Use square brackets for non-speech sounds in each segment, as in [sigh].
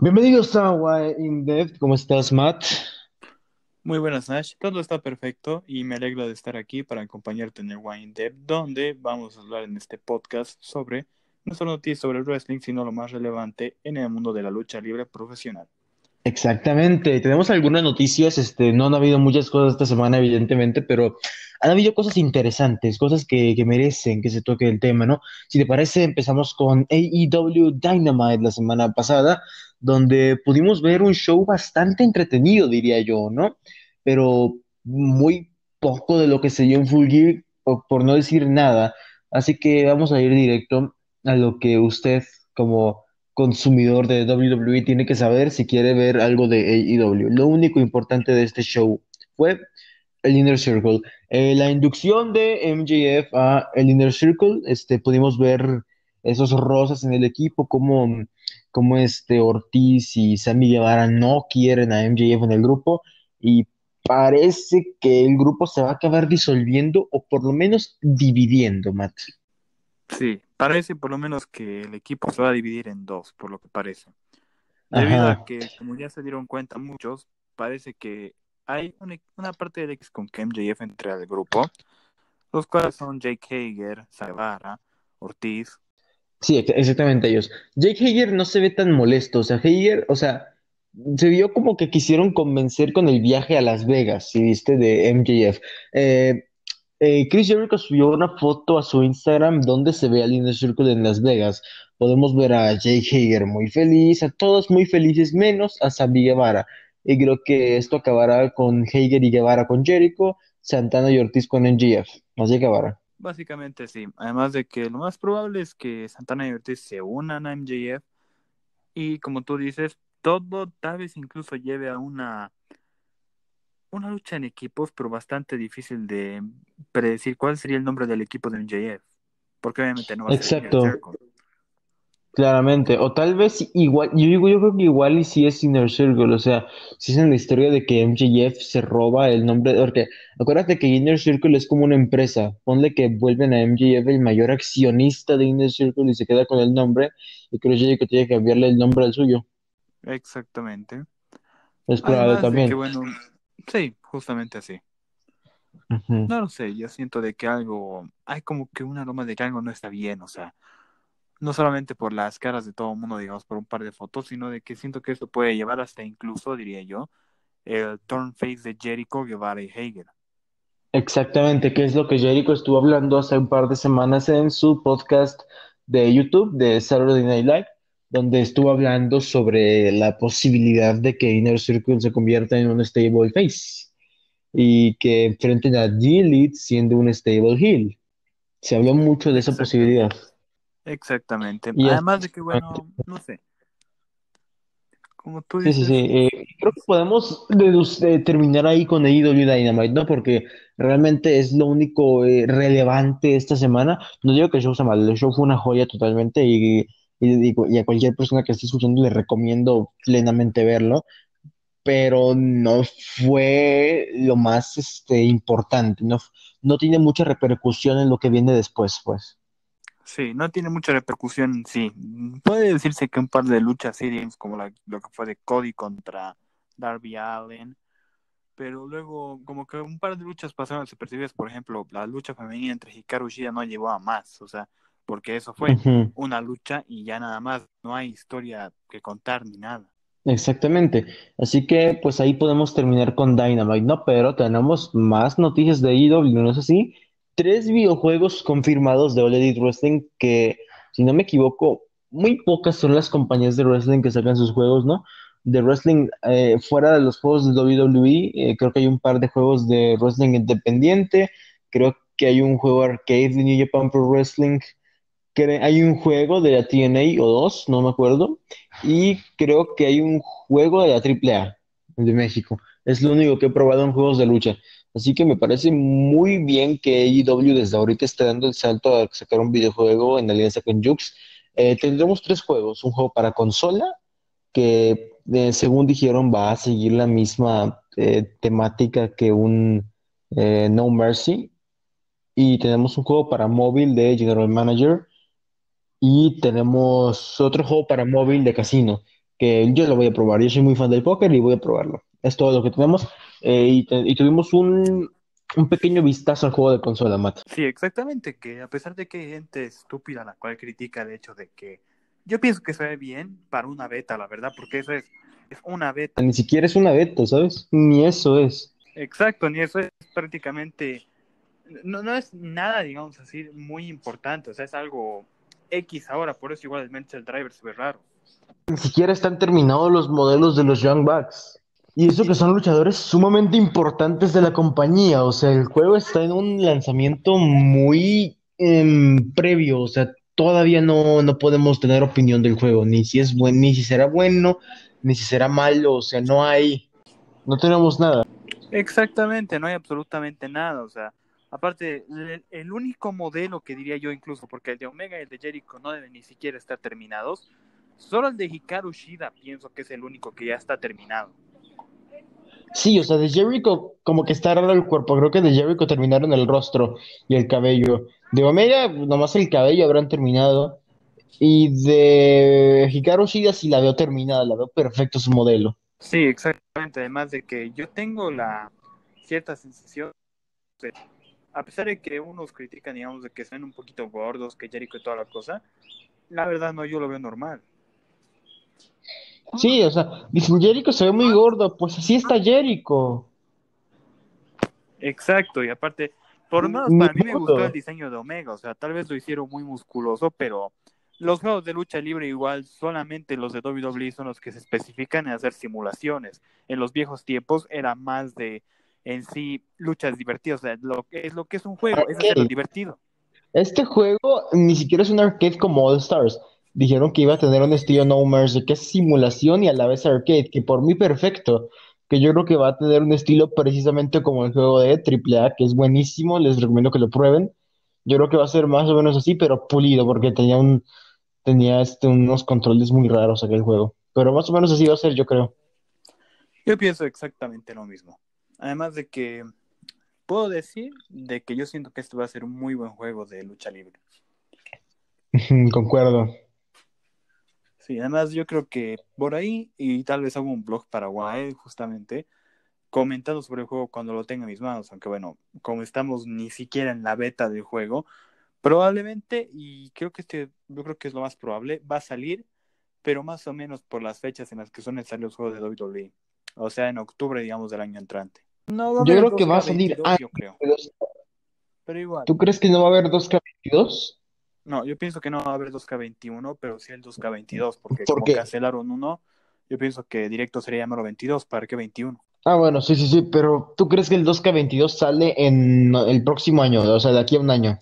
Bienvenidos a Why In Depth. ¿Cómo estás, Matt? Muy buenas, Nash. Todo está perfecto y me alegro de estar aquí para acompañarte en el Wine Depth, donde vamos a hablar en este podcast sobre no solo noticias sobre el wrestling, sino lo más relevante en el mundo de la lucha libre profesional. Exactamente. Tenemos algunas noticias. Este, no han habido muchas cosas esta semana, evidentemente, pero han habido cosas interesantes, cosas que, que merecen que se toque el tema, ¿no? Si te parece, empezamos con AEW Dynamite la semana pasada, donde pudimos ver un show bastante entretenido, diría yo, ¿no? Pero muy poco de lo que se dio en Full Gear, por, por no decir nada. Así que vamos a ir directo a lo que usted, como consumidor de WWE, tiene que saber si quiere ver algo de AEW. Lo único importante de este show fue el Inner Circle. Eh, la inducción de MJF a el Inner Circle, este, pudimos ver esos rosas en el equipo, como, como este Ortiz y Sammy Guevara no quieren a MJF en el grupo y parece que el grupo se va a acabar disolviendo o por lo menos dividiendo, Matt. Sí, parece por lo menos que el equipo se va a dividir en dos, por lo que parece. Debido Ajá, a que, como ya se dieron cuenta muchos, parece que hay una, una parte del X con que MJF entre al grupo, los cuales son Jake Hager, Savara, Ortiz. sí, ex- exactamente ellos. Jake Hager no se ve tan molesto, o sea, Hager, o sea, se vio como que quisieron convencer con el viaje a Las Vegas, si viste, de MJF. Eh, eh, Chris Jericho subió una foto a su Instagram donde se ve al Inner Circle en Las Vegas. Podemos ver a Jake Hager muy feliz, a todos muy felices, menos a Sammy Guevara. Y creo que esto acabará con Hager y Guevara con Jericho, Santana y Ortiz con MJF. Así acabará. Básicamente sí, además de que lo más probable es que Santana y Ortiz se unan a MJF y como tú dices, todo tal vez incluso lleve a una una lucha en equipos, pero bastante difícil de predecir cuál sería el nombre del equipo de MJF, porque obviamente no va a ser Exacto. Circle. Claramente, o tal vez igual, yo digo, yo creo que igual y si es Inner Circle, o sea, si es en la historia de que MJF se roba el nombre, porque acuérdate que Inner Circle es como una empresa, ponle que vuelven a MJF el mayor accionista de Inner Circle y se queda con el nombre, y creo yo que tiene que cambiarle el nombre al suyo, Exactamente. es probable Además de que, también. bueno, sí, justamente así. No lo sé, yo siento de que algo, hay como que un aroma de que algo no está bien, o sea, no solamente por las caras de todo el mundo, digamos, por un par de fotos, sino de que siento que esto puede llevar hasta incluso, diría yo, el turn face de Jericho, Guevara y Hager. Exactamente, que es lo que Jericho estuvo hablando hace un par de semanas en su podcast de YouTube de Saturday Night Live, donde estuvo hablando sobre la posibilidad de que Inner Circle se convierta en un stable face y que enfrenten a D-Elite siendo un stable heel. Se habló mucho de esa posibilidad. Exactamente. Y Además de que, bueno, no sé, como tú sí, sí, sí. dices, eh, creo que podemos eh, terminar ahí con AEW Dynamite, ¿no? Porque realmente es lo único eh, relevante esta semana. No digo que el show sea malo, el show fue una joya totalmente y, y, digo, y a cualquier persona que esté escuchando le recomiendo plenamente verlo. pero no fue lo más este, importante, no, no tiene mucha repercusión en lo que viene después, pues. sí, no tiene mucha repercusión sí. Puede decirse que un par de luchas digamos, como la- lo que fue de Cody contra Darby Allin, pero luego como que un par de luchas pasaron desapercibidas, por ejemplo, la lucha femenina entre Hikaru Shida no llevó a más, o sea, porque eso fue una lucha y ya nada más, no hay historia que contar ni nada. Exactamente. Así que pues ahí podemos terminar con Dynamite, ¿no? Pero tenemos más noticias de AEW, ¿no es así? Tres videojuegos confirmados de All Elite Wrestling que, si no me equivoco, muy pocas son las compañías de wrestling que sacan sus juegos, ¿no? De wrestling eh, fuera de los juegos de WWE, eh, creo que hay un par de juegos de wrestling independiente, creo que hay un juego arcade de New Japan Pro Wrestling, hay un juego de la TNA o dos, no me acuerdo. Y creo que hay un juego de la AAA de México. Es lo único que he probado en juegos de lucha. Así que me parece muy bien que AEW desde ahorita esté dando el salto a sacar un videojuego en alianza con Jux. Eh, tendremos tres juegos. Un juego para consola, que según dijeron va a seguir la misma eh, temática que un eh, No Mercy. Y tenemos un juego para móvil de General Manager. Y tenemos otro juego para móvil de casino. que yo lo voy a probar. Yo soy muy fan del póker y voy a probarlo. Es todo lo que tenemos. Eh, y, te- y tuvimos un, un pequeño vistazo al juego de consola, Matt. Sí, exactamente, que a pesar de que hay gente estúpida a la cual critica el hecho de que yo pienso que se ve bien para una beta, la verdad, porque eso es, es una beta. Ni siquiera es una beta, ¿sabes? Ni eso es. Exacto, ni eso es prácticamente, no, no es nada, digamos así, muy importante, o sea, es algo X ahora, por eso igual el Driver se ve raro. Ni siquiera están terminados los modelos de los Young Bucks. Y eso que son luchadores sumamente importantes de la compañía. O sea, el juego está en un lanzamiento muy em, previo. O sea, todavía no, no podemos tener opinión del juego. Ni si es buen, ni si será bueno, ni si será malo. O sea, no hay, no tenemos nada. Exactamente, no hay absolutamente nada, o sea, aparte, el, el único modelo que diría yo incluso, porque el de Omega y el de Jericho no deben ni siquiera estar terminados, solo el de Hikaru Shida pienso que es el único que ya está terminado. Sí, o sea, de Jericho como que está raro el cuerpo. Creo que de Jericho terminaron el rostro y el cabello. De Omega, nomás el cabello habrán terminado. Y de Hikaru Shida sí la veo terminada, la veo perfecto su modelo. Sí, exactamente, además de que yo tengo la cierta sensación, de- a pesar de que unos critican, digamos, de que son un poquito gordos, que Jericho y toda la cosa, la verdad no, yo lo veo normal. Sí, o sea, dicen Jericho se ve muy gordo, pues así está Jericho. Exacto, y aparte, por lo menos Ni para mí me gustó el diseño de Omega, o sea, tal vez lo hicieron muy musculoso, pero los juegos de lucha libre igual, solamente los de WWE son los que se especifican en hacer simulaciones. En los viejos tiempos era más de, en sí, luchas divertidas, o sea, lo que es lo que es un juego, es hacerlo divertido. Este juego ni siquiera es un arcade como All Stars. Dijeron que iba a tener un estilo No Mercy, que es simulación y a la vez arcade, que por mí perfecto. Que yo creo que va a tener un estilo precisamente como el juego de AAA, que es buenísimo, les recomiendo que lo prueben. Yo creo que va a ser más o menos así, pero pulido, porque tenía un, tenía este, unos controles muy raros aquel juego. Pero más o menos así va a ser, yo creo. Yo pienso exactamente lo mismo. Además de que puedo decir de que yo siento que este va a ser un muy buen juego de lucha libre. [laughs] Concuerdo. Sí, además yo creo que por ahí, y tal vez hago un blog para Wild justamente, comentando sobre el juego cuando lo tenga en mis manos, aunque bueno, como estamos ni siquiera en la beta del juego, probablemente, y creo que este, yo creo que es lo más probable, va a salir, pero más o menos por las fechas en las que suelen salir los juegos de WWE. O sea, en octubre, digamos, del año entrante. No, va a Yo creo que va a salir 2K22, yo creo. Pero igual. ¿Tú crees que no va a haber 2K22? No, yo pienso que no va a haber 2K21, pero sí el 2K22, porque ¿Por como qué? cancelaron uno, yo pienso que directo sería llamarlo 22, ¿para qué 21? Ah, bueno, sí, sí, sí, pero ¿tú crees que el 2K22 sale en el próximo año, o sea, de aquí a un año?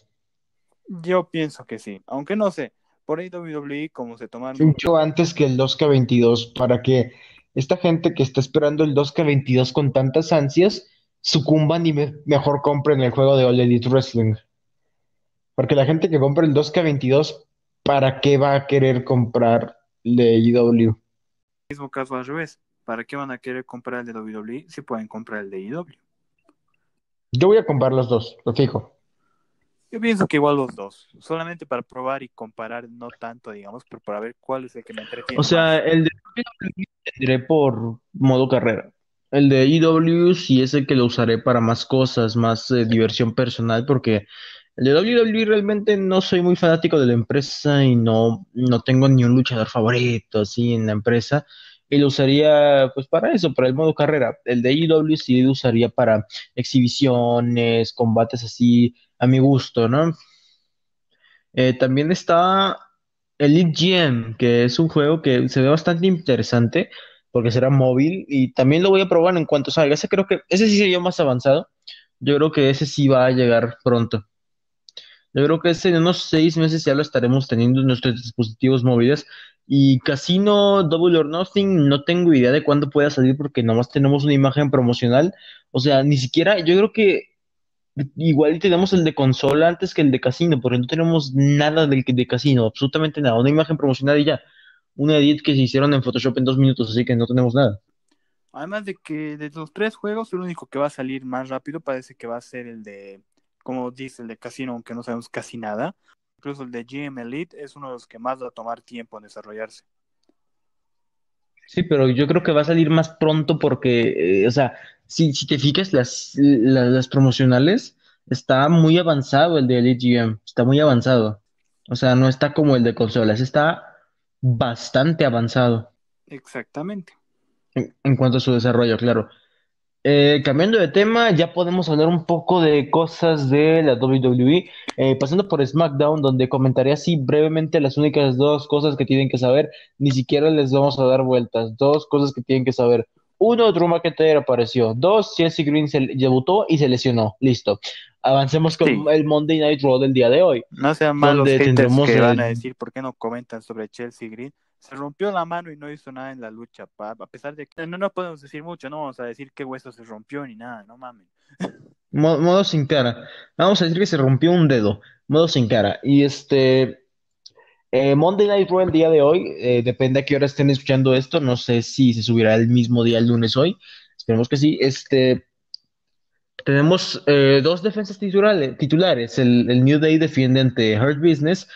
Yo pienso que sí, aunque no sé, por ahí WWE como se tomaron... Mucho antes que el 2K22, para que esta gente que está esperando el 2K22 con tantas ansias sucumban y me- mejor compren el juego de All Elite Wrestling. Porque la gente que compra el 2K22, ¿para qué va a querer comprar el de IW? mismo caso al revés, ¿para qué van a querer comprar el de WWE si pueden comprar el de IW? Yo voy a comprar los dos, lo fijo. Yo pienso que igual los dos, solamente para probar y comparar, no tanto, digamos, pero para ver cuál es el que me entretiene O sea, más. el de WWE tendré por modo carrera. El de IW sí es el que lo usaré para más cosas, más eh, diversión personal, porque el de WWE realmente no soy muy fanático de la empresa y no, no tengo ni un luchador favorito así en la empresa. Y lo usaría pues para eso, para el modo carrera. El de IW sí lo usaría para exhibiciones, combates así a mi gusto, ¿no? Eh, también está Elite Gem, que es un juego que se ve bastante interesante porque será móvil y también lo voy a probar en cuanto salga. Ese creo que ese sí sería más avanzado. Yo creo que ese sí va a llegar pronto. Yo creo que ese en unos seis meses ya lo estaremos teniendo en nuestros dispositivos móviles. Y Casino Double or Nothing, no tengo idea de cuándo pueda salir porque nomás tenemos una imagen promocional. O sea, ni siquiera, yo creo que Igual tenemos el de consola antes que el de casino, porque no tenemos nada del de casino, absolutamente nada. Una imagen promocional y ya. Una edit que se hicieron en Photoshop en dos minutos, así que no tenemos nada. Además de que de los tres juegos, el único que va a salir más rápido parece que va a ser el de, como dice, el de Casino, aunque no sabemos casi nada. Incluso el de GM Elite es uno de los que más va a tomar tiempo en desarrollarse. Sí, pero yo creo que va a salir más pronto porque, eh, o sea, si, si te fijas, las, la- las, promocionales, está muy avanzado el de Elite GM, está muy avanzado. O sea, no está como el de consolas, está bastante avanzado Exactamente. en, en cuanto a su desarrollo, claro. Eh, cambiando de tema, ya podemos hablar un poco de cosas de la WWE, eh, pasando por SmackDown, donde comentaré así brevemente las únicas dos cosas que tienen que saber, ni siquiera les vamos a dar vueltas, dos cosas que tienen que saber. Uno, Drew McIntyre apareció. Dos, Chelsea Green se debutó y se lesionó. Listo. Avancemos con Sí. el Monday Night Raw del día de hoy. No sean malos que van a el- decir por qué no comentan sobre Chelsea Green. Se rompió la mano y no hizo nada en la lucha, pa. A pesar de que no, no podemos decir mucho, no vamos a decir qué hueso se rompió ni nada, no mames. Mo- Modo sin cara. Vamos a decir que se rompió un dedo. Modo sin cara. Y este. Eh, Monday Night Raw el día de hoy. eh, depende a qué hora estén escuchando esto. No sé si se subirá el mismo día el lunes hoy. Esperemos que sí. Este. Tenemos eh, dos defensas titulares. El, New Day defiende ante Hurt Business.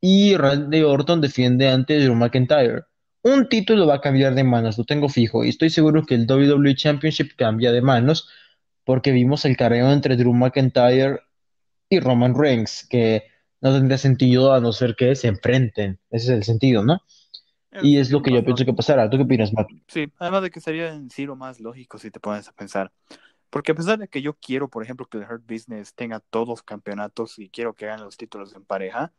Y Randy Orton defiende ante Drew McIntyre. Un título va a cambiar de manos, lo tengo fijo. Y estoy seguro que el WWE Championship cambia de manos porque vimos el careo entre Drew McIntyre y Roman Reigns, que no tendría sentido a no ser que se enfrenten. Ese es el sentido, ¿no? Y es lo que yo pienso que pasará. ¿Tú qué opinas, Matt? Sí, además de que sería en sí lo más lógico si te pones a pensar. Porque a pesar de que yo quiero, por ejemplo, que el Hurt Business tenga todos los campeonatos y quiero que ganen los títulos en pareja,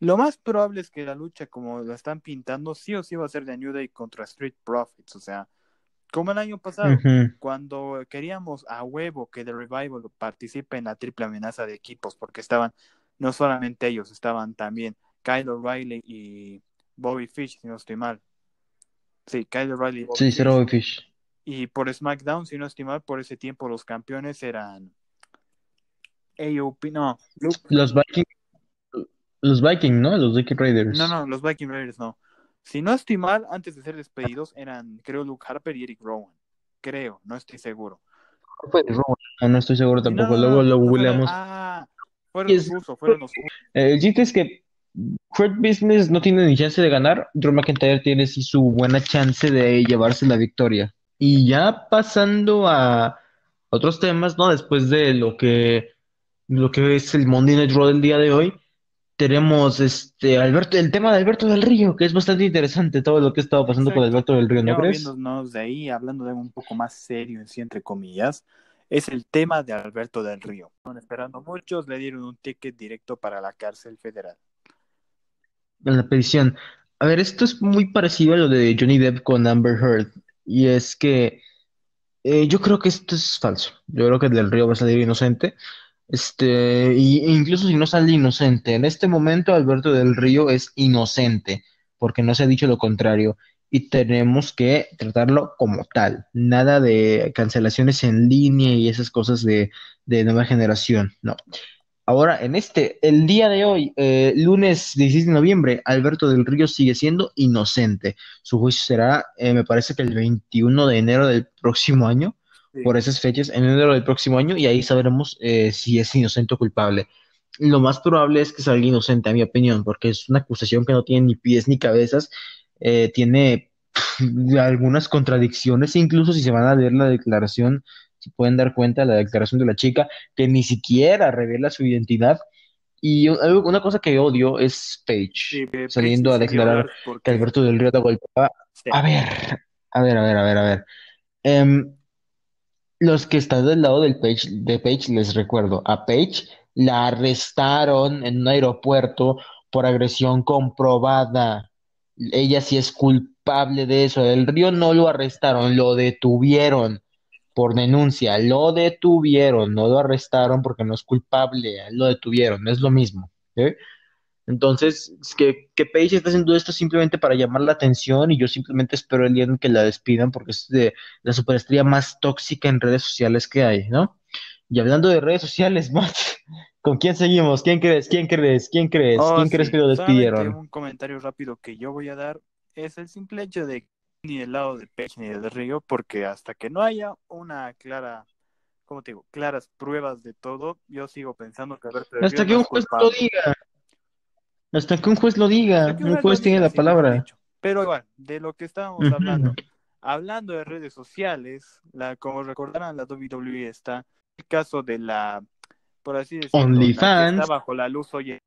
lo más probable es que la lucha, como la están pintando, sí o sí va a ser de New Day contra Street Profits. O sea, como el año pasado, cuando queríamos a huevo que The Revival participe en la triple amenaza de equipos, porque estaban no solamente ellos, estaban también Kyle O'Reilly y Bobby Fish, si no estoy mal. Sí, Kyle O'Reilly y Bobby Sí, Fish. Bobby Fish. Y por SmackDown, si no estoy mal, por ese tiempo los campeones eran AOP, no, Luke- Los Vikings, los Vikings, ¿no? Los Viking Raiders. no, no, los Viking Raiders no. Si no estoy mal, antes de ser despedidos eran, creo, Luke Harper y Eric Rowan. Creo, no estoy seguro. No, no estoy seguro tampoco. no, no, Luego lo googleamos. Ah, fueron los fueron los el chiste es que Hurt Business no tiene ni chance de ganar. Drew McIntyre tiene sí su buena chance de llevarse la victoria. Y ya pasando a otros temas, ¿no? Después de lo que, lo que es el Monday Night Raw del día de hoy, tenemos este Alberto, el tema de Alberto del Río, que es bastante interesante todo lo que ha estado pasando con. Alberto del Río, ¿no Ya crees? de ahí, hablando de algo un poco más serio, en sí, entre comillas, es el tema de Alberto del Río. Estaban esperando muchos, le dieron un ticket directo para la cárcel federal. En la petición. A ver, esto es muy parecido a lo de Johnny Depp con Amber Heard. Y es que eh, yo creo que esto es falso. Yo creo que Del Río va a salir inocente. Este, y, incluso si no sale inocente, en este momento Alberto del Río es inocente, porque no se ha dicho lo contrario. Y tenemos que tratarlo como tal. Nada de cancelaciones en línea y esas cosas de, de nueva generación. No. Ahora, en este, el día de hoy, eh, lunes 16 de noviembre, Alberto del Río sigue siendo inocente. Su juicio será, eh, me parece que el 21 de enero del próximo año, Sí. por esas fechas, en enero del próximo año, y ahí sabremos eh, si es inocente o culpable. Lo más probable es que salga inocente, a mi opinión, porque es una acusación que no tiene ni pies ni cabezas, eh, tiene pff, algunas contradicciones, incluso si se van a leer la declaración, se pueden dar cuenta de la declaración de la chica que ni siquiera revela su identidad. Y una cosa que odio es Paige Sí, saliendo a declarar porque- que Alberto del Río la golpeaba. Sí. A ver, a ver, a ver, a ver, a ver. Em, los que están del lado del Page, de Page, les recuerdo, a Page la arrestaron en un aeropuerto por agresión comprobada. Ella sí es culpable de eso. El Río no lo arrestaron, lo detuvieron por denuncia. Lo detuvieron, no lo arrestaron porque no es culpable. Lo detuvieron, es lo mismo. Entonces, es que, que Paige está haciendo esto simplemente para llamar la atención y yo simplemente espero el día en que la despidan porque es de la superestrella más tóxica en redes sociales que hay, ¿no? Y hablando de redes sociales, [laughs] Matt, ¿con quién seguimos? ¿Quién crees? ¿Quién crees? ¿Quién crees? Oh, ¿Quién sí. crees que lo despidieron? un comentario rápido que yo voy a dar es el simple hecho de que ni del lado de Page ni del Río, porque hasta que no haya una clara, ¿cómo te digo? Claras pruebas de todo, yo sigo pensando que Alberto del Hasta Río que un juez lo diga. Hasta que un juez lo diga. Un juez tiene la sí, palabra. Pero igual, de lo que estábamos hablando, hablando de redes sociales, la, como recordarán, la WWE está el caso de la, por así decirlo, OnlyFans. está bajo la luz hoy.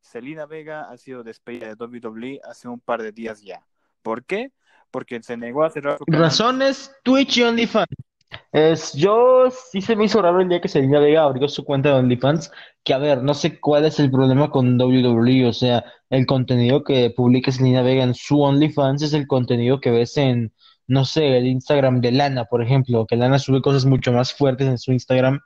Selena Vega ha sido despedida de WWE hace un par de días ya. ¿Por qué? Porque se negó a cerrar su. Razones, Twitch y OnlyFans. Es, yo sí se me hizo raro el día que Selena Vega abrió su cuenta de OnlyFans, que a ver, no sé cuál es el problema con WWE, o sea, el contenido que publica Selena Vega en su OnlyFans es el contenido que ves en, no sé, el Instagram de Lana, por ejemplo, que Lana sube cosas mucho más fuertes en su Instagram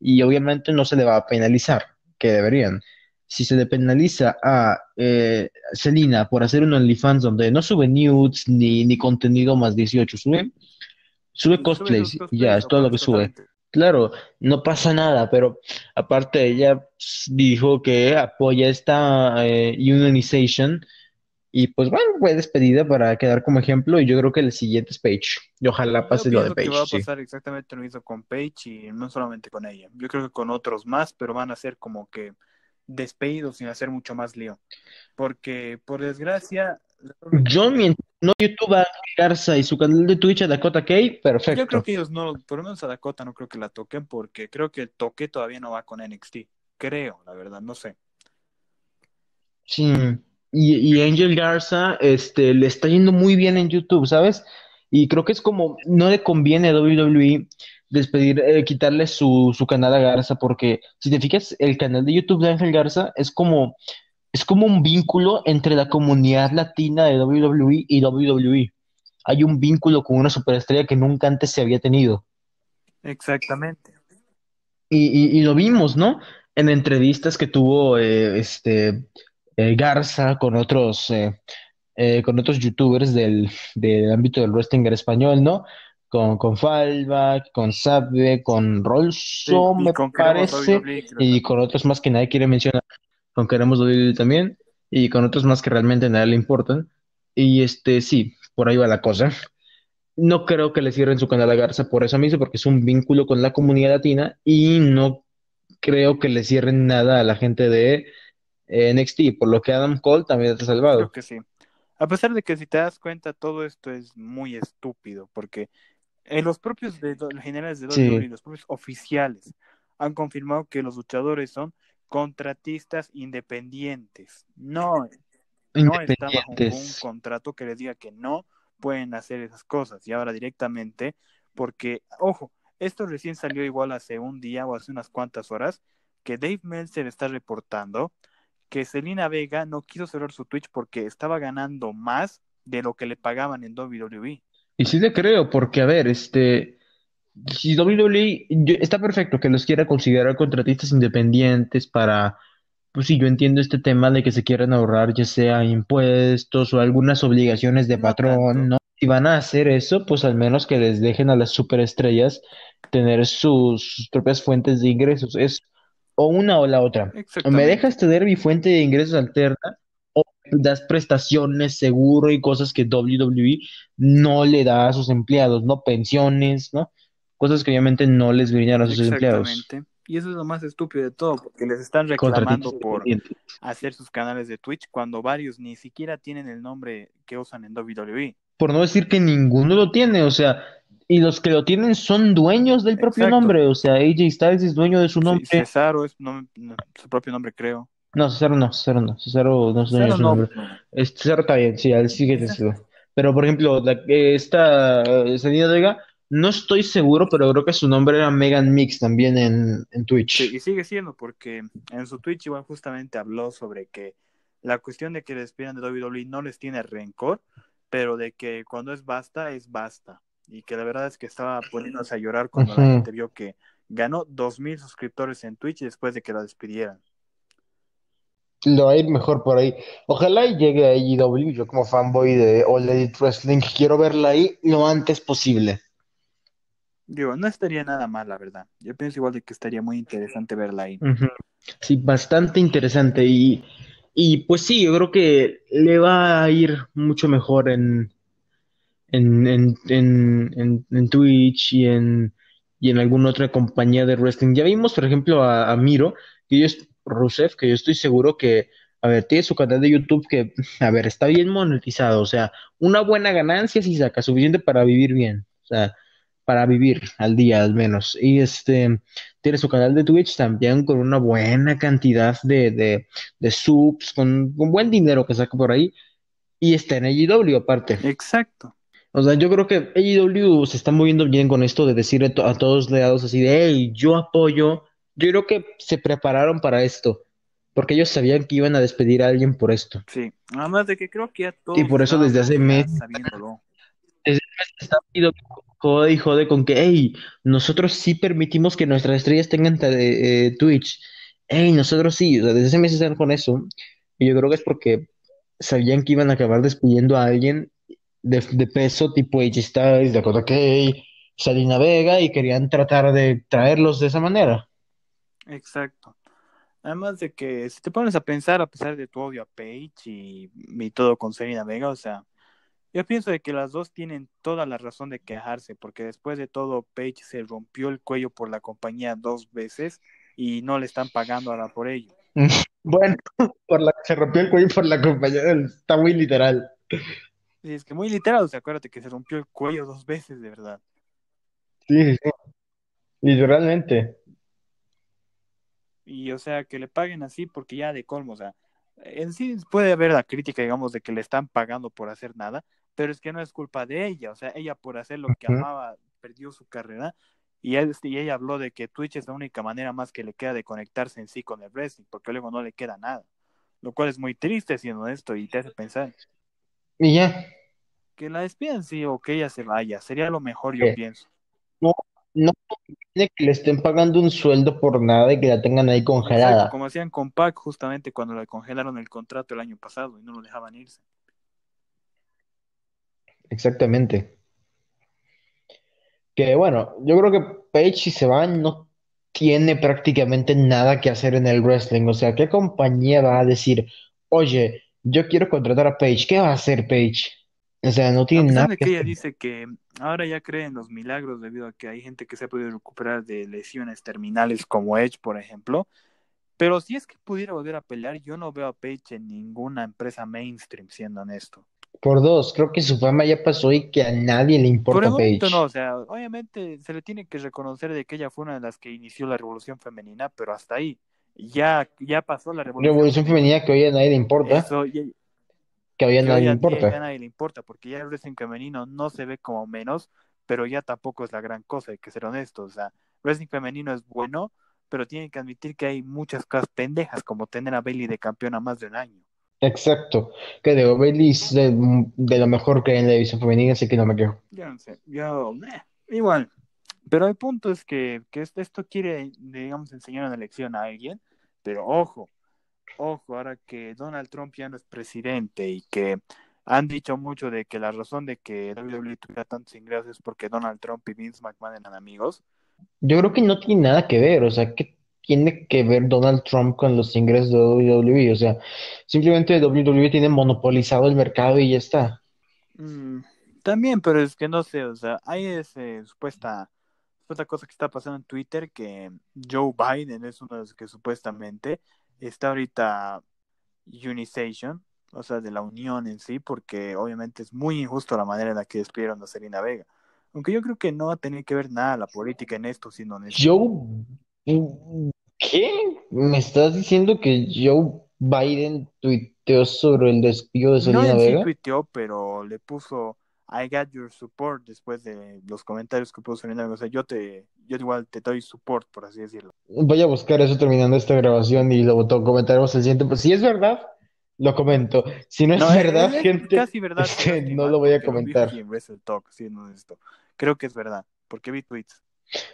y obviamente no se le va a penalizar, que deberían. Si se le penaliza a eh, Selena por hacer un OnlyFans donde no sube nudes ni, ni contenido más 18, sube, sube Sube cosplays sus y ya, es todo lo que sube. Claro, no pasa nada, pero aparte ella pues, dijo que apoya esta eh, unionization y pues bueno, fue despedida para quedar como ejemplo y yo creo que el siguiente es Paige y ojalá Yo pase lo de pienso que va a sí. pasar exactamente lo mismo con Paige y no solamente con ella. Yo creo que con otros más, pero van a ser como que despedidos sin hacer mucho más lío. Porque, por desgracia, Yo mientras no YouTube a Garza y su canal de Twitch a Dakota Kai, yo creo perfecto. que ellos no, por lo menos a Dakota no creo que la toquen porque creo que el toque todavía no va con NXT. Creo, la verdad, no sé. Sí, y, y Angel Garza, este, le está yendo muy bien en YouTube, ¿sabes? Y creo que es como, no le conviene a WWE despedir, eh, quitarle su, su canal a Garza, porque si te fijas, el canal de YouTube de Ángel Garza es como, es como un vínculo entre la comunidad latina de WWE y WWE. Hay un vínculo con una superestrella que nunca antes se había tenido. Exactamente. Y, y- y lo vimos, ¿no? En entrevistas que tuvo eh, este eh, Garza con otros eh, eh, con otros youtubers del, del ámbito del wrestling español, ¿no? Con, con Fallback, con Sabe, con Rolso, me con parece, y con otros más que nadie quiere mencionar, con Queremos WWE también, y con otros más que realmente a nadie le importan. Y este, sí, por ahí va la cosa. No creo que le cierren su canal a Garza por eso mismo, porque es un vínculo con la comunidad latina y no creo que le cierren nada a la gente de eh, NXT, por lo que Adam Cole también está Creo salvado. que sí. A pesar de que si te das cuenta, todo esto es muy estúpido, porque eh, los propios de, los generales de Sí. WWE, los propios oficiales, han confirmado que los luchadores son contratistas independientes. No, no están bajo un, contrato que les diga que no pueden hacer esas cosas. Y ahora directamente, porque, ojo, esto recién salió igual hace un día o hace unas cuantas horas, que Dave Meltzer está reportando que Selena Vega no quiso cerrar su Twitch porque estaba ganando más de lo que le pagaban en WWE. Y sí le creo, porque a ver, este, si WWE, yo- está perfecto que los quiera considerar contratistas independientes para, pues sí, yo entiendo este tema de que se quieran ahorrar ya sea impuestos o algunas obligaciones de patrón. ¿no? Si van a hacer eso, pues al menos que les dejen a las superestrellas tener sus, sus propias fuentes de ingresos. Es o una o la otra. O me dejas tener mi fuente de ingresos alterna o das prestaciones, seguro y cosas que WWE no le da a sus empleados, ¿no? Pensiones, ¿no? Cosas que obviamente no les brindan a sus empleados. Exactamente. Y eso es lo más estúpido de todo, porque les están reclamando por hacer sus canales de Twitch cuando varios ni siquiera tienen el nombre que usan en WWE. Por no decir que ninguno lo tiene, o sea, y los que lo tienen son dueños del propio Exacto. nombre, o sea, AJ Styles es dueño de su Sí, nombre. Cesaro es no- no- su propio nombre, creo. No, Cesaro no, Cesaro no, Cesaro no es dueño de su no. nombre. Este, Cesaro está bien, sí, él sigue siendo. Pero, por ejemplo, la- eh, esta eh, Selena Vega, no estoy seguro, pero creo que su nombre era Megan Mix también en, en Twitch. Sí, y sigue siendo porque en su Twitch igual justamente habló sobre que la cuestión de que les despidan de WWE no les tiene rencor, pero de que cuando es basta, es basta. Y que la verdad es que estaba poniéndose a llorar cuando la gente vio que ganó 2.000 suscriptores en Twitch después de que la despidieran. Le va a ir mejor por ahí. Ojalá y llegue a AEW. Yo como fanboy de All Elite Wrestling quiero verla ahí lo antes posible. Digo, no estaría nada mal, la verdad. Yo pienso igual de que estaría muy interesante verla ahí. Sí, bastante interesante. Y, y pues sí, yo creo que le va a ir mucho mejor en, en, en, en, en, Twitch y en, y en alguna otra compañía de wrestling. Ya vimos, por ejemplo, a, a Miro, que yo Rusev, que yo estoy seguro que A ver, tiene su canal de YouTube que, [laughs] a ver, está bien monetizado, o sea, una buena ganancia si saca, suficiente para vivir bien, o sea, para vivir al día al menos. Y este, tiene su canal de Twitch también con una buena cantidad de, de, de subs, con, con buen dinero que saca por ahí. Y está en AEW aparte. Exacto. O sea, yo creo que AEW se está moviendo bien con esto de decir a, to- a todos los lados así de, hey, yo apoyo. Yo creo que se prepararon para esto, porque ellos sabían que iban a despedir a alguien por esto. Sí. Además de que creo que ya todos Y por eso desde hace meses sabiéndolo. está jode y jode con que, hey, nosotros sí permitimos que nuestras estrellas tengan eh, eh, Twitch. Hey, nosotros sí, o sea, desde ese mes están con eso. Y yo creo que es porque sabían que iban a acabar despidiendo a alguien de, de peso, tipo AJ Styles, Dakota Kai, Salina Vega, y querían tratar de traerlos de esa manera. Exacto. Además de que si te pones a pensar, a pesar de tu odio a Paige y, y todo con Selena Vega, o sea, yo pienso de que las dos tienen toda la razón de quejarse, porque después de todo, Paige se rompió el cuello por la compañía dos veces y no le están pagando ahora por ello. [laughs] Bueno, [laughs] por la, se rompió el cuello por la compañía, está muy literal. Y es que muy literal, o sea, acuérdate que se rompió el cuello dos veces, de verdad. Sí, sí, sí. Literalmente. Y o sea, que le paguen así porque ya de colmo, o sea, en sí puede haber la crítica, digamos, de que le están pagando por hacer nada, pero es que no es culpa de ella, o sea, ella por hacer lo que amaba perdió su carrera y, él- y ella habló de que Twitch es la única manera más que le queda de conectarse en sí con el wrestling, porque luego no le queda nada, lo cual es muy triste siendo esto y te hace pensar Y ya. Que la despidan sí o que ella se vaya, sería lo mejor yo Eh, pienso. No, no tiene que le estén pagando un sueldo por nada y que la tengan ahí Exacto, congelada. como hacían con Pac justamente cuando le congelaron el contrato el año pasado y no lo dejaban irse. Exactamente. Que bueno, yo creo que Paige si se va no tiene prácticamente nada que hacer en el wrestling. O sea, ¿qué compañía va a decir, oye, yo quiero contratar a Paige? ¿Qué va a hacer Paige? O sea, no A tiene pesar nada de que ella dice que ahora ya cree en los milagros debido a que hay gente que se ha podido recuperar de lesiones terminales como Edge, por ejemplo. Pero si es que pudiera volver a pelear, yo no veo a Paige en ninguna empresa mainstream, siendo honesto. Por dos, creo que su fama ya pasó y que a nadie le Por importa el momento Paige. no, o sea, obviamente se le tiene que reconocer de que ella fue una de las que inició la revolución femenina, pero hasta ahí. Ya, ya pasó la revolución Revolución femenina. femenina que hoy a nadie le importa, Eso, ya- que hoy nadie le a día ya a importa. nadie le importa, porque ya el wrestling femenino no se ve como menos, pero ya tampoco es la gran cosa, hay que ser honestos. O sea, wrestling femenino es bueno, pero tienen que admitir que hay muchas cosas pendejas, como tener a Bailey de campeona más de un año. Exacto. Que digo, Bailey es de, de lo mejor que hay en la división femenina, así que no me quejo. Yo no sé, yo, eh, igual. Pero el punto es que, que esto quiere, digamos, enseñar una lección a alguien, pero ojo, ojo, ahora que Donald Trump ya no es presidente y que han dicho mucho de que la razón de que WWE tuviera tantos ingresos es porque Donald Trump y Vince McMahon eran amigos. Yo creo que no tiene nada que ver, o sea, ¿qué tiene que ver Donald Trump con los ingresos de WWE? O sea, simplemente WWE tiene monopolizado el mercado y ya está. Mm, también, pero es que no sé, o sea, hay ese supuesta, supuesta cosa que está pasando en Twitter que Joe Biden es uno de los que supuestamente está ahorita unization, o sea, de la unión en sí, porque obviamente es muy injusto la manera en la que despidieron a Selena Vega. Aunque yo creo que no va a tener que ver nada la política en esto, siendo honesto. Joe, ¿qué? ¿Me estás diciendo que Joe Biden tuiteó sobre el despido de No Selena en sí Vega? tuiteó, pero le puso I got your support después de los comentarios que puso Vega. O sea, yo te, yo igual te doy support, por así decirlo. Voy a buscar eso terminando esta grabación y lo comentaremos el siguiente. Pues si es verdad, lo comento. Si no es No, es, verdad, es gente, casi verdad, es pero que es que no lo voy a comentar. Talk, siendo honesto. Creo que es verdad, porque vi tweets.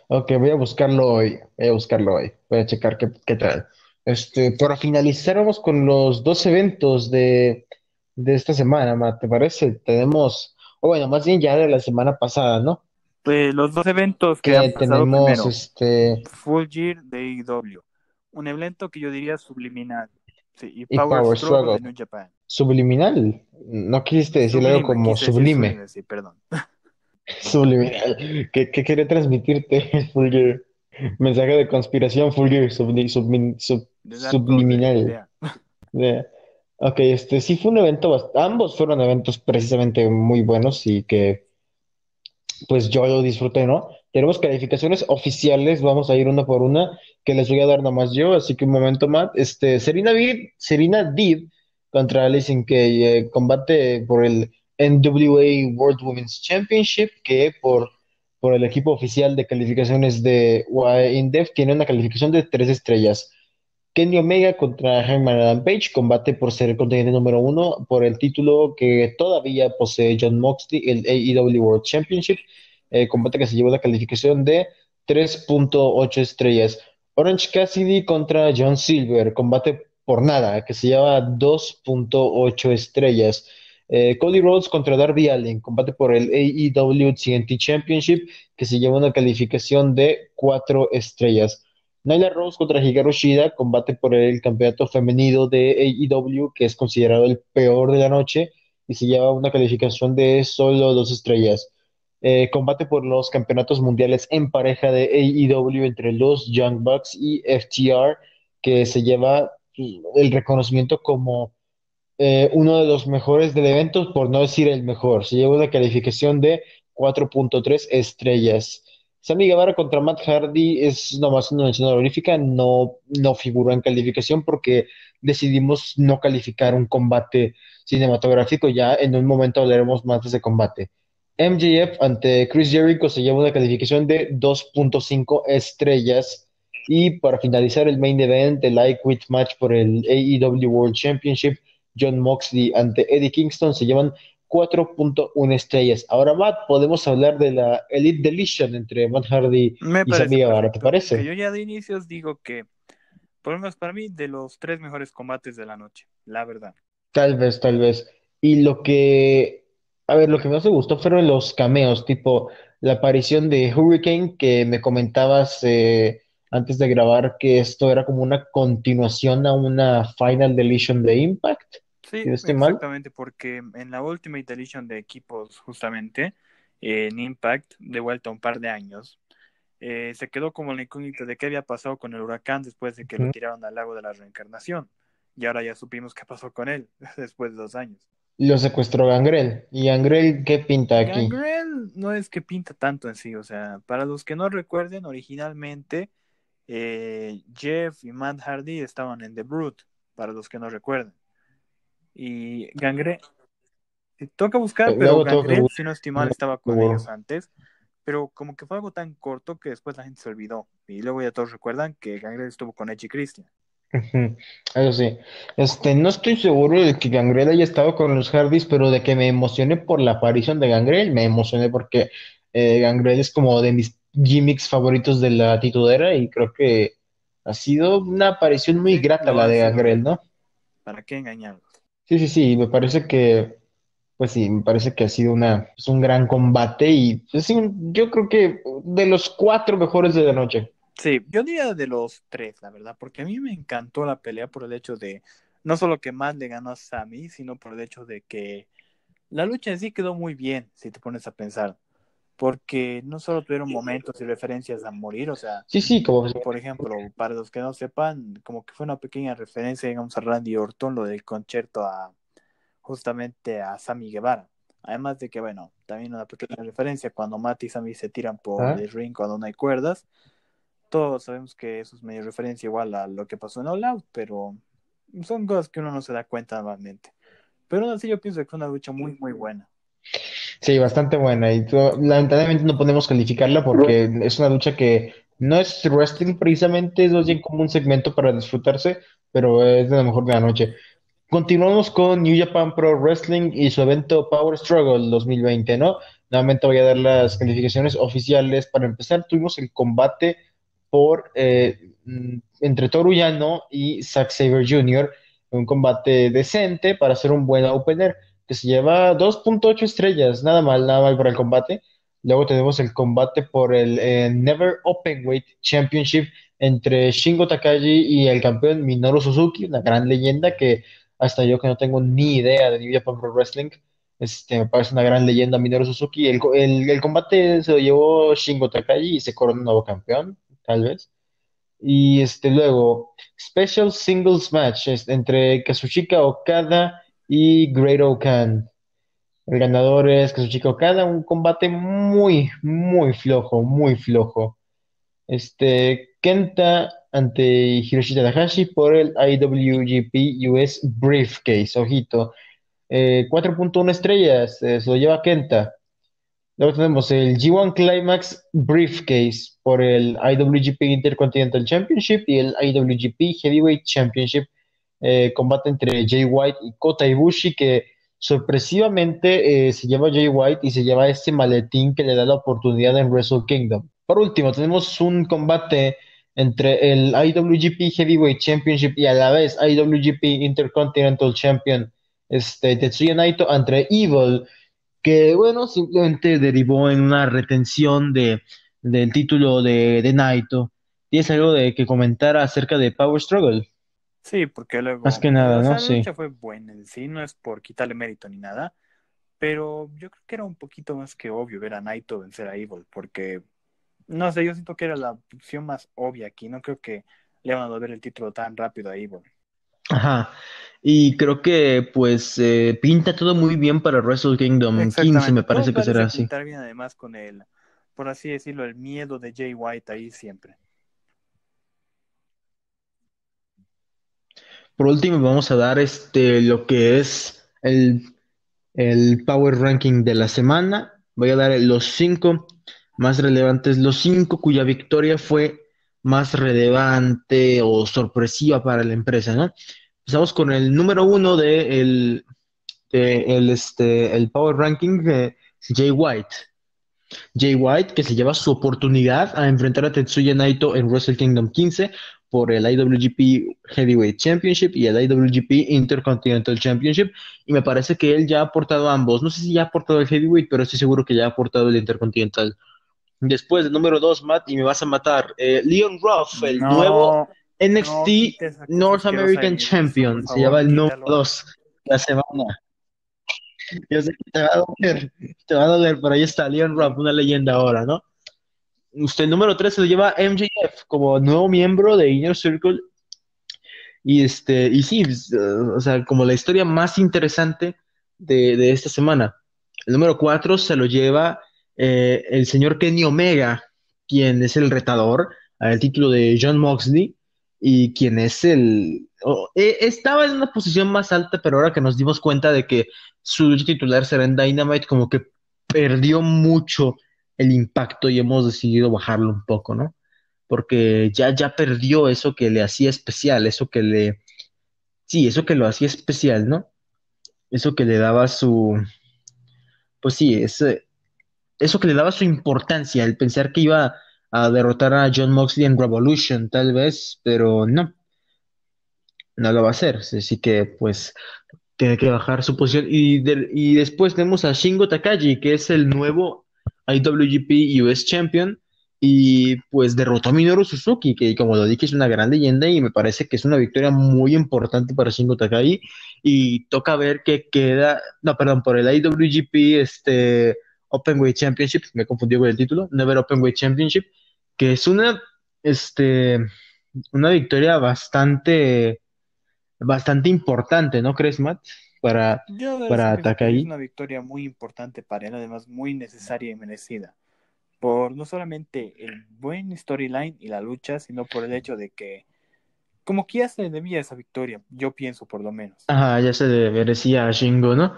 Ok, voy a buscarlo hoy. Voy a buscarlo hoy. Voy a checar qué, qué tal. Este, para finalizar, vamos con los dos eventos de, de esta semana, Ma, ¿te parece? Tenemos, o bueno, más bien ya de la semana pasada, ¿no? Pues los dos eventos que Que han pasado tenemos, primero, este, Full Gear de AEW, un evento que yo diría subliminal, sí, y y Power, Power Struggle de Struggle. New Japan. Subliminal. ¿No quisiste decir algo como decir sublime? sí, perdón. [laughs] Subliminal. ¿Qué, qué quería transmitirte, [laughs] Fulger? Mensaje de conspiración, subli- submin- sub- toda la subliminal. idea. Ok, este sí fue un evento, ambos fueron eventos precisamente muy buenos y que pues yo lo disfruté, ¿no? Tenemos calificaciones oficiales, vamos a ir una por una, que les voy a dar nada más yo, así que un momento, Matt. Este, Serena Deeb, Serena Deeb contra Alison Kay, eh, combate por el NWA World Women's Championship, que por, por el equipo oficial de calificaciones de INDEF tiene una calificación de tres estrellas. Kenny Omega contra Hangman Adam Page, combate por ser el contendiente número uno por el título que todavía posee John Moxley, el AEW World Championship, eh, combate que se llevó la calificación de 3.8 estrellas. Orange Cassidy contra John Silver, combate por nada, que se lleva 2.8 estrellas. Eh, Cody Rhodes contra Darby Allin, combate por el AEW TNT Championship, que se lleva una calificación de 4 estrellas. Nyla Rose contra Hikaru Shida, combate por el campeonato femenino de AEW, que es considerado el peor de la noche y se lleva una calificación de solo dos estrellas. Eh, combate por los campeonatos mundiales en pareja de AEW entre los Young Bucks y FTR, que se lleva pues, el reconocimiento como eh, uno de los mejores del evento, por no decir el mejor. Se lleva una calificación de 4.3 estrellas. Sammy Guevara contra Matt Hardy es nomás una mención honorífica, no, no figuró en calificación porque decidimos no calificar un combate cinematográfico. Ya en un momento hablaremos más de ese combate. MJF ante Chris Jericho se lleva una calificación de 2.5 estrellas. Y para finalizar el main event, el I match por el AEW World Championship, John Moxley ante Eddie Kingston se llevan 4.1 estrellas. Ahora, Matt, podemos hablar de la Elite Deletion entre Matt Hardy Me y Sammy Guevara, ¿te parece? yo ya de inicios digo que, por lo menos para mí, de los tres mejores combates de la noche, la verdad. Tal vez, tal vez. Y lo que, a ver, lo que más me gustó fueron los cameos, tipo la aparición de Hurricane, que me comentabas eh, antes de grabar que esto era como una continuación a una Final Deletion de Impact, Sí, mal. exactamente, porque en la Ultimate Edition de equipos, justamente, eh, en Impact, de vuelta a un par de años, eh, se quedó como la incógnita de qué había pasado con el huracán después de que lo tiraron al lago de la reencarnación. Y ahora ya supimos qué pasó con él [laughs] después de dos años. Lo secuestró Gangrel. ¿Y Gangrel qué pinta aquí? Gangrel no es que pinta tanto en sí, o sea, para los que no recuerden, originalmente eh, Jeff y Matt Hardy estaban en The Brute, para los que no recuerden. Y Gangrel, toca buscar, Eh, pero que buscar si no estoy mal, estaba con ellos antes, pero como que fue algo tan corto que después la gente se olvidó. Y luego ya todos recuerdan que Gangrel estuvo con Edge y Christian. Eso sí. Este, no estoy seguro de que Gangrel haya estado con los Hardys, pero de que me emocioné por la aparición de Gangrel, me emocioné porque eh, Gangrel es como de mis gimmicks favoritos de la titudera y creo que ha sido una aparición muy grata la de. Gangrel, ¿no? ¿Para qué engañarlos? Sí, sí, sí, me parece que, pues sí, me parece que ha sido una, es un gran combate y pues, sí, yo creo que de los cuatro mejores de la noche. Sí, yo diría de los tres, la verdad, porque a mí me encantó la pelea por el hecho de, no solo que Matt le ganó a Sammy, sino por el hecho de que la lucha en sí quedó muy bien, si te pones a pensar, porque no solo tuvieron momentos y referencias a morir, o sea, Sí, sí, como por ejemplo, para los que no sepan, como que fue una pequeña referencia, digamos, a Randy Orton, lo del concierto a justamente a Sammy Guevara. Además de que, bueno, también una pequeña referencia, cuando Matt y Sammy se tiran por ¿Ah? el ring cuando no hay cuerdas, todos sabemos que eso es medio referencia igual a lo que pasó en All Out, pero son cosas que uno no se da cuenta normalmente. Pero aún así yo pienso que fue una lucha muy, muy buena. Sí, bastante buena. Y lamentablemente no podemos calificarla porque es una lucha que no es wrestling precisamente, es más bien como un segmento para disfrutarse, pero es de lo mejor de la noche. Continuamos con New Japan Pro Wrestling y su evento Power Struggle 2020, ¿no? Nuevamente voy a dar las calificaciones oficiales. Para empezar, tuvimos el combate por eh, mm, entre Toru Yano y Zack Sabre Jr., un combate decente para hacer un buen opener que se lleva 2.8 estrellas, nada mal, nada mal para el combate. Luego tenemos el combate por el eh, Never Openweight Championship entre Shingo Takagi y el campeón Minoru Suzuki, una gran leyenda que hasta yo que no tengo ni idea de New Japan Pro Wrestling, este, me parece una gran leyenda Minoru Suzuki. El, el- el combate se lo llevó Shingo Takagi y se coronó nuevo campeón, tal vez. Y este luego, Special Singles Match entre Kazuchika Okada y Great Okan. El ganador es Kazuchika Okada, un combate muy, muy flojo, muy flojo. Este, Kenta ante Hiroshi Tanahashi por el IWGP US Briefcase, ojito. Eh, 4.1 estrellas, eh, se lo lleva Kenta. Luego tenemos el G1 Climax Briefcase por el IWGP Intercontinental Championship y el IWGP Heavyweight Championship. Eh, combate entre Jay White y Kota Ibushi que sorpresivamente eh, se lleva Jay White y se lleva este maletín que le da la oportunidad en Wrestle Kingdom. Por último, tenemos un combate entre el IWGP Heavyweight Championship y a la vez IWGP Intercontinental Champion este, Tetsuya Naito ante Evil que bueno, simplemente derivó en una retención de, del título de, de Naito. ¿Tienes algo de que comentar acerca de Power Struggle? Sí, porque luego... Más que Sí. lucha fue buena en sí, no es por quitarle mérito ni nada, pero yo creo que era un poquito más que obvio ver a Naito vencer a Evil, porque, no sé, yo siento que era la opción más obvia aquí, no creo que le van a volver el título tan rápido a Evil. Ajá. Y creo que pues eh, pinta todo muy bien para Wrestle Kingdom 15, me parece que será así. pintar bien además con el, por así decirlo, el miedo de Jay White ahí siempre. Por último, vamos a dar este lo que es el, el Power Ranking de la semana. Voy a dar los cinco más relevantes, los cinco cuya victoria fue más relevante o sorpresiva para la empresa, ¿no? Empezamos con el número uno de el, de el, este, el Power Ranking de Jay White. Jay White, que se lleva su oportunidad a enfrentar a Tetsuya Naito en Wrestle Kingdom 15 por el IWGP Heavyweight Championship y el IWGP Intercontinental Championship. Y me parece que él ya ha aportado ambos. No sé si ya ha aportado el Heavyweight, pero estoy seguro que ya ha aportado el Intercontinental. Después, el número 2, Matt, y me vas a matar. eh, Leon Ruff, el No, nuevo NXT North American eso, Champion. Se llama el número quítalo. 2 la semana. Yo sé que te va a doler, te va a doler, pero ahí está Leon Ruff, una leyenda ahora, ¿no? Usted número 3 se lo lleva MJF como nuevo miembro de Inner Circle. Y este, y sí, pues, o sea, como la historia más interesante de, esta semana. El número 4 se lo lleva eh, el señor Kenny Omega, quien es el retador al título de John Moxley y quien es el... eh, estaba en una posición más alta, pero ahora que nos dimos cuenta de que su titular será en Dynamite, como que perdió mucho el impacto y hemos decidido bajarlo un poco, ¿no? Porque ya, ya perdió eso que le hacía especial, eso que le... Sí, eso que lo hacía especial, ¿no? Eso que le daba su... Pues sí, eso que le daba su importancia, el pensar que iba a derrotar a John Moxley en Revolution, tal vez, pero no, no lo va a hacer. Así que, pues, tiene que bajar su posición. Y, y después tenemos a Shingo Takagi, que es el nuevo IWGP US Champion. Y pues derrotó a Minoru Suzuki, que como lo dije es una gran leyenda y me parece que es una victoria muy importante para Shingo Takagi. Y toca ver qué queda, no, perdón, por el IWGP este, Openweight Championship, me confundí con el título, Never Openweight Championship, que es una, este, una victoria bastante, bastante importante, ¿no crees, Matt? Para, Yo para que es una victoria muy importante para él, además muy necesaria y merecida. Por no solamente el buen storyline y la lucha, sino por el hecho de que, como que ya se debía esa victoria, yo pienso por lo menos. Ajá, ya se merecía a Shingo, ¿no?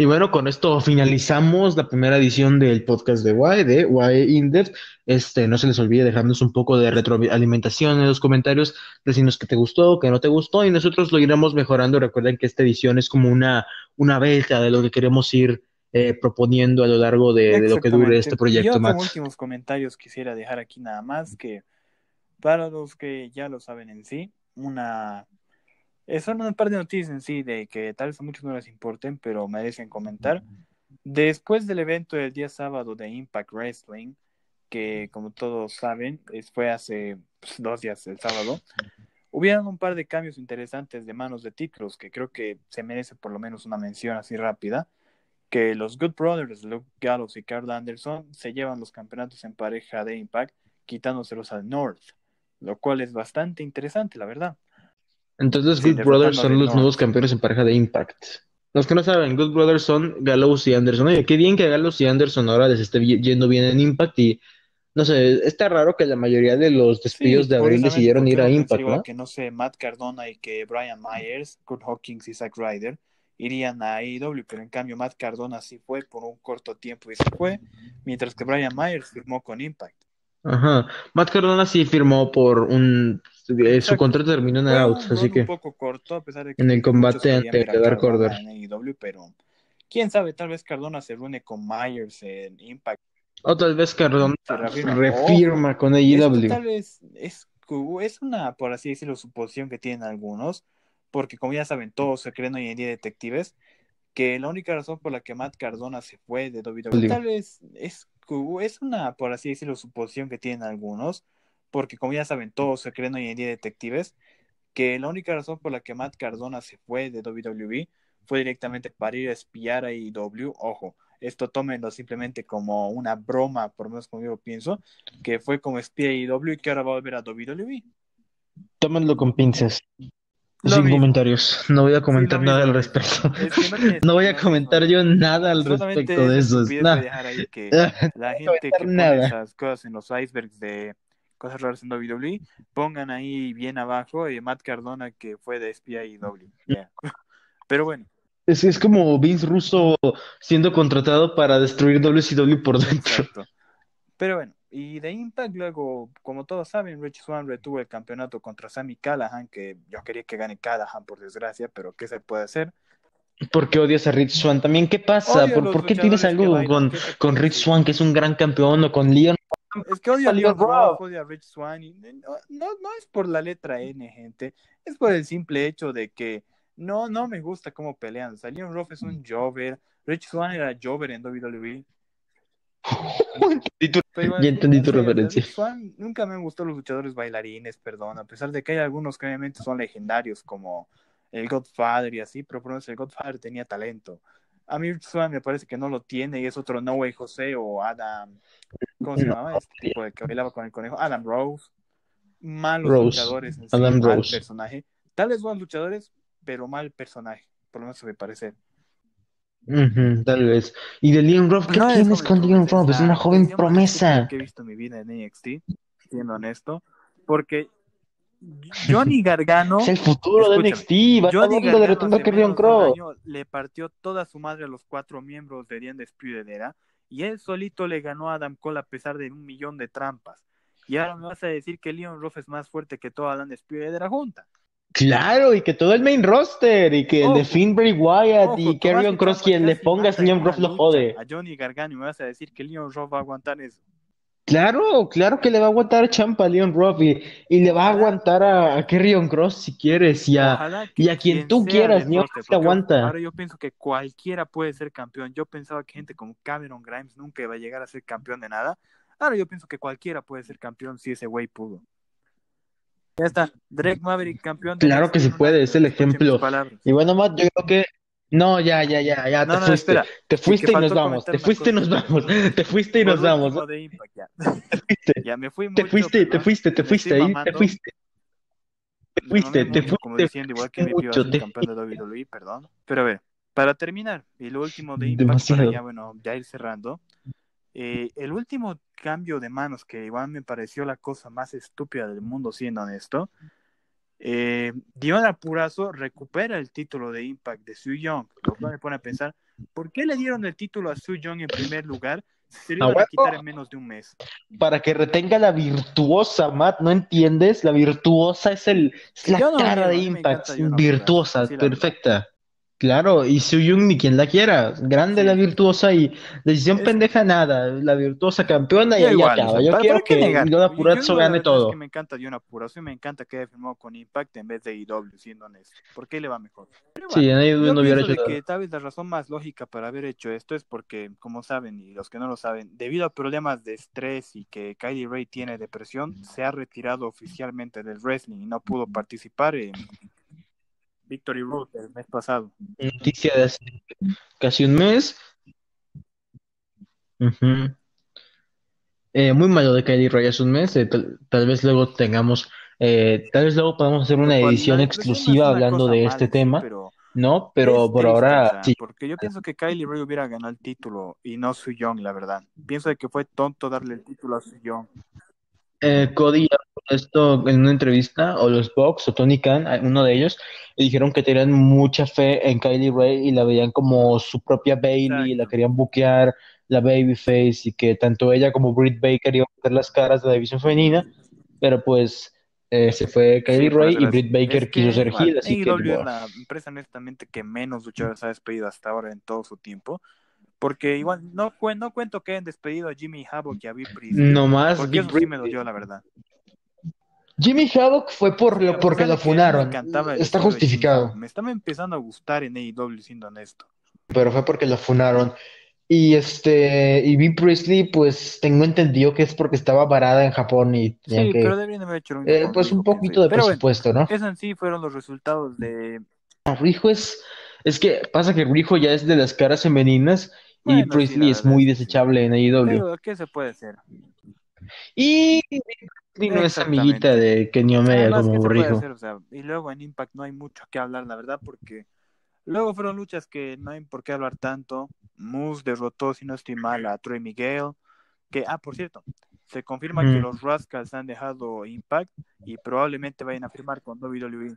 Y bueno, con esto finalizamos la primera edición del podcast de Y, de Y In-Depth. Este, no se les olvide dejarnos un poco de retroalimentación en los comentarios, decirnos que te gustó, que no te gustó, y nosotros lo iremos mejorando. Recuerden que esta edición es como una, una beta de lo que queremos ir eh, proponiendo a lo largo de, de lo que dure este proyecto, yo como últimos comentarios quisiera dejar aquí nada más que para los que ya lo saben en sí, una son un par de noticias en sí de que tal vez a muchos no les importen, pero merecen comentar. Después del evento del día sábado de Impact Wrestling, que como todos saben, fue hace pues, dos días el sábado, hubieron un par de cambios interesantes de manos de títulos que creo que se merece por lo menos una mención así rápida que los Good Brothers, Luke Gallows y Carl Anderson, se llevan los campeonatos en pareja de Impact, quitándoselos al North. lo cual es bastante interesante, la verdad. Entonces, Sí, Good Brothers son los nuevos campeones en pareja de Impact. Los que no saben, Good Brothers son Gallows y Anderson. Oye, qué bien que Gallows y Anderson ahora les esté yendo bien en Impact y no sé, está raro que la mayoría de los despidos Sí, de abril decidieron ir a Impact, ¿no? que, no sé, Matt Cardona y que Brian Myers, Kurt Hawkins y Zack Ryder irían a AEW, pero en cambio Matt Cardona sí fue por un corto tiempo y se fue, mientras que Brian Myers firmó con Impact. Ajá. Matt Cardona sí firmó por un... eh, su contrato terminó en Fue out, un así que un poco corto, a pesar de que en el combate ante Dark Order. pero quién sabe, tal vez Cardona se reúne con Myers en Impact, O tal vez Cardona se reafirma. refirma con Esto AEW. tal vez es, es una, por así decirlo, suposición que tienen algunos, porque como ya saben, todos se creen hoy en día detectives, que la única razón por la que Matt Cardona se fue de WWE, tal vez es, es una, por así decirlo, suposición que tienen algunos, porque como ya saben, todos se creen hoy en día detectives, que la única razón por la que Matt Cardona se fue de WWE fue directamente para ir a espiar a AEW, ojo, esto tómenlo simplemente como una broma, por lo menos como yo pienso, que fue como espía de AEW y que ahora va a volver a WWE. Tómenlo con pinzas. Lo Sin mismo. comentarios. No voy a comentar nada mismo, al respecto. [laughs] Es que no [laughs] No voy a comentar no. yo nada al respecto de es eso. de dejar ahí que [laughs] No la gente que pone nada. esas cosas en los icebergs de cosas raras en WWE, pongan ahí bien abajo eh, Matt Cardona que fue de espía y W. Yeah. [laughs] Pero bueno, Es, es como Vince Russo siendo contratado para destruir WCW por dentro. exacto. Pero bueno, y de Impact luego, como todos saben, Rich Swan retuvo el campeonato contra Sammy Callahan, que yo quería que gane Callahan por desgracia, pero ¿qué se puede hacer? ¿Por qué odias a Rich Swan? También, ¿qué pasa? Odio ¿Por, qué tienes algo con, ¿qué se con Rich? Swan, que es un gran campeón, o con Leon? Es que odio a Leon Ruff, odio a Rich Swan. y no, no, no es por la letra N, gente. Es por el simple hecho de que no, no me gusta cómo pelean. O sea, Leon Ruff es un Jover. Rich Swan era Jover en WWE. [laughs] Tu- igual, Ya entendí en tu referencia. Swan nunca me han gustado los luchadores bailarines, perdón. A pesar de que hay algunos que obviamente son legendarios, como el Godfather y así, pero por lo menos el Godfather tenía talento. A mí me parece que no lo tiene y es otro No Way José o Adam. ¿Cómo se No, llamaba este tipo de que bailaba con el conejo? Adam Rose. Malos Rose, luchadores en sí, Adam mal Rose. personaje. Tal vez buenos luchadores, pero mal personaje. Por lo menos me parece. Ujú, tal vez. ¿Y de Leon Ruff? ¿Qué No es tienes con Leon Ruff? Es la una joven promesa. que he visto en mi vida en NXT, siendo honesto. Porque Johnny [laughs] Gargano, Es el futuro de NXT. Va a Johnny de Gargano retumba a hace Carrion menos de un Cross. año le partió toda su madre a los cuatro miembros de Undisputed Era y él solito le ganó a Adam Cole a pesar de un millón de trampas. Y ahora me vas a decir que Leon Ruff es más fuerte que toda la Undisputed Era junta. Claro, y que todo el main roster, y que el de Finn Bray Wyatt Ojo, y y Cross, quien le pongas, matan Leon Ruff lo jode. A Johnny Gargano y me vas a decir que Leon Ruff va a aguantar eso. Claro, claro que le va a aguantar champa a Leon Ruff y, y le va a aguantar a, a Carrion Cross si quieres y a, y a quien tú quieras, Leon te aguanta. ahora yo pienso que cualquiera puede ser campeón. Yo pensaba que gente como Cameron Grimes nunca iba a llegar a ser campeón de nada. Ahora yo pienso que cualquiera puede ser campeón si ese güey pudo. Ya está, Drake Maverick campeón de Claro que se puede, es el ejemplo. Y bueno, Matt, yo creo que. No, ya, ya, ya, ya, No, te no, fuiste. espera. Te fuiste y nos vamos. Te fuiste y nos vamos. Te fuiste y nos vamos. ya. Te fuiste, Ya me fui te fuiste, te fuiste, te fuiste, ahí te fuiste. Te fuiste, te mucho, como fuiste. diciendo igual que a mucho, ser te campeón de WWE, perdón. Pero a ver, para terminar, y lo último de Impact, para ya, bueno, ya ir cerrando. eh, el último cambio de manos, que igual me pareció la cosa más estúpida del mundo, siendo honesto, eh, Diona Purazo recupera el título de Impact de Su Young, lo cual me pone a pensar, ¿por qué le dieron el título a Su Young en primer lugar se lo iban a quitar en menos de un mes? Para que retenga la virtuosa, Matt, ¿no entiendes? La virtuosa es el es la no cara de Impact, encanta virtuosa, sí, perfecta. Claro, y Suyung ni quien la quiera, grande Sí. la virtuosa y decisión Es- pendeja nada, la virtuosa campeona y ahí acaba. Yo ¿para- quiero que negar? Ilona Yo- yo Purazzo gane verdad es todo. que me encanta Purazo y me encanta que haya firmado con Impact en vez de IW, siendo honesto. ¿Por qué le va mejor? Pero Sí, en yo no hubiera hecho nada. que tal vez la razón más lógica para haber hecho esto es porque, como saben, y los que no lo saben, debido a problemas de estrés y que Kylie Ray tiene depresión, se ha retirado oficialmente del wrestling y no pudo participar en Victory Road el mes pasado. Noticia de hace casi un mes. Ujú. Eh, muy malo de Kylie Ray hace un mes. eh, tal, tal vez luego tengamos, eh, tal vez luego podamos hacer una cual, la edición depresión no es exclusiva hablando de este sí, tema, pero ¿no? Pero por triste, o ahora sea, sí. porque yo pienso que Kylie Ray hubiera ganado el título y no Su Young, la verdad. Pienso de que fue tonto darle el título a Su Young. Eh, Cody esto en una entrevista, o los Bucks, o Tony Khan, uno de ellos, le dijeron que tenían mucha fe en Kylie Ray y la veían como su propia Bailey, la querían buquear, la babyface, y que tanto ella como Britt Baker iban a ser las caras de la división femenina, pero pues eh, se fue Sí, Kylie por Ray y. Britt Es Baker quiso ser heel, así que es la empresa honestamente que menos luchadores ha despedido hasta ahora en todo su tiempo. Porque igual no, cuen- no cuento que hayan despedido a Jimmy Havoc y a Bea Priestley. nomás Porque Big eso sí me dolió, la verdad. Jimmy Havoc fue por lo, porque lo funaron, está justificado. Me estaba empezando a gustar en AEW, siendo honesto. pero fue porque lo funaron. Y este, y Bea Priestley, pues tengo entendido que es porque estaba varada en Japón y Sí, pero deberían haber hecho mismo eh, pues un poquito de Pero bueno, presupuesto, ¿no? eso en sí fueron los resultados de... Rijo es, es que pasa que Rijo ya es de las caras femeninas y sí, Priestley es muy desechable en AEW. ¿qué se puede hacer? Y no es amiguita de Kenny Omega Además, ¿qué como se puede Rijo. hacer? O sea, y luego en Impact no hay mucho que hablar, la verdad, porque luego fueron luchas que no hay por qué hablar tanto. Moose derrotó, si no estoy mal, a Troy Miguel. Que, ah, por cierto, se confirma que Mm. los Rascals han dejado Impact y probablemente vayan a firmar con WWE.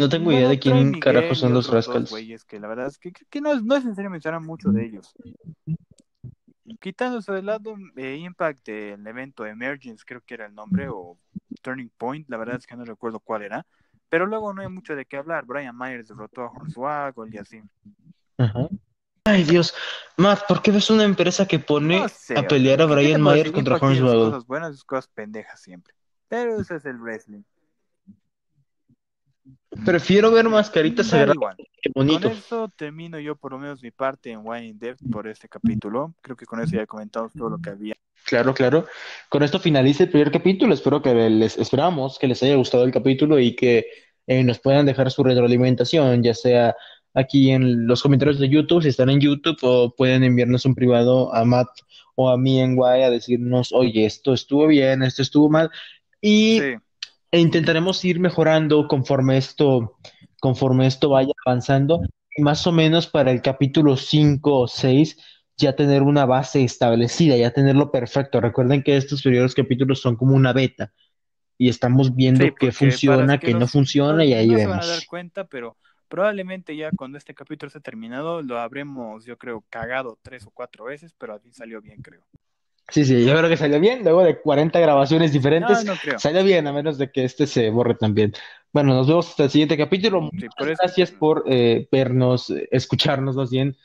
No tengo idea de quién Miguel carajo y son los Rascals. güeyes que la verdad es que, que no, es, no es necesario mencionar mucho de ellos. Quitándose de lado eh, Impact del evento Emergence, creo que era el nombre, o Turning Point, la verdad es que no recuerdo cuál era. Pero luego no hay mucho de qué hablar. Brian Myers derrotó a Hornswoggle y así. Ajá. Ay, Dios. Matt, ¿por qué ves una empresa que pone No sé, a pelear a ¿qué, qué te Brian Myers contra sus Hornswoggle? cosas buenas y sus cosas pendejas siempre. Pero eso es el wrestling. Prefiero ver mascaritas igual. que Con bonito. eso termino yo por lo menos mi parte en Wine in Depth por este capítulo. Creo que con eso ya comentamos todo lo que había. Claro, claro. Con esto finaliza el primer capítulo. Espero que les esperamos que les haya gustado el capítulo y que eh, nos puedan dejar su retroalimentación, ya sea aquí en los comentarios de YouTube, si están en YouTube, o pueden enviarnos un privado a Matt o a mí en Guay a decirnos, oye, esto estuvo bien, esto estuvo mal. Y Sí, e intentaremos ir mejorando conforme esto, conforme esto vaya avanzando. Y más o menos para el capítulo 5 o 6 ya tener una base establecida, ya tenerlo perfecto. Recuerden que estos primeros capítulos son como una beta y estamos sí, viendo qué porque para funciona, qué no funciona y ahí no se van a dar vemos. cuenta, pero probablemente ya cuando este capítulo esté terminado lo habremos, yo creo, cagado tres o cuatro veces, pero al fin salió bien, creo. Sí, sí, yo creo que salió bien. Luego de 40 grabaciones diferentes, no creo. salió bien, a menos de que este se borre también. Bueno, nos vemos hasta el siguiente capítulo. Sí, por gracias por eh, vernos, eh, escucharnos más bien.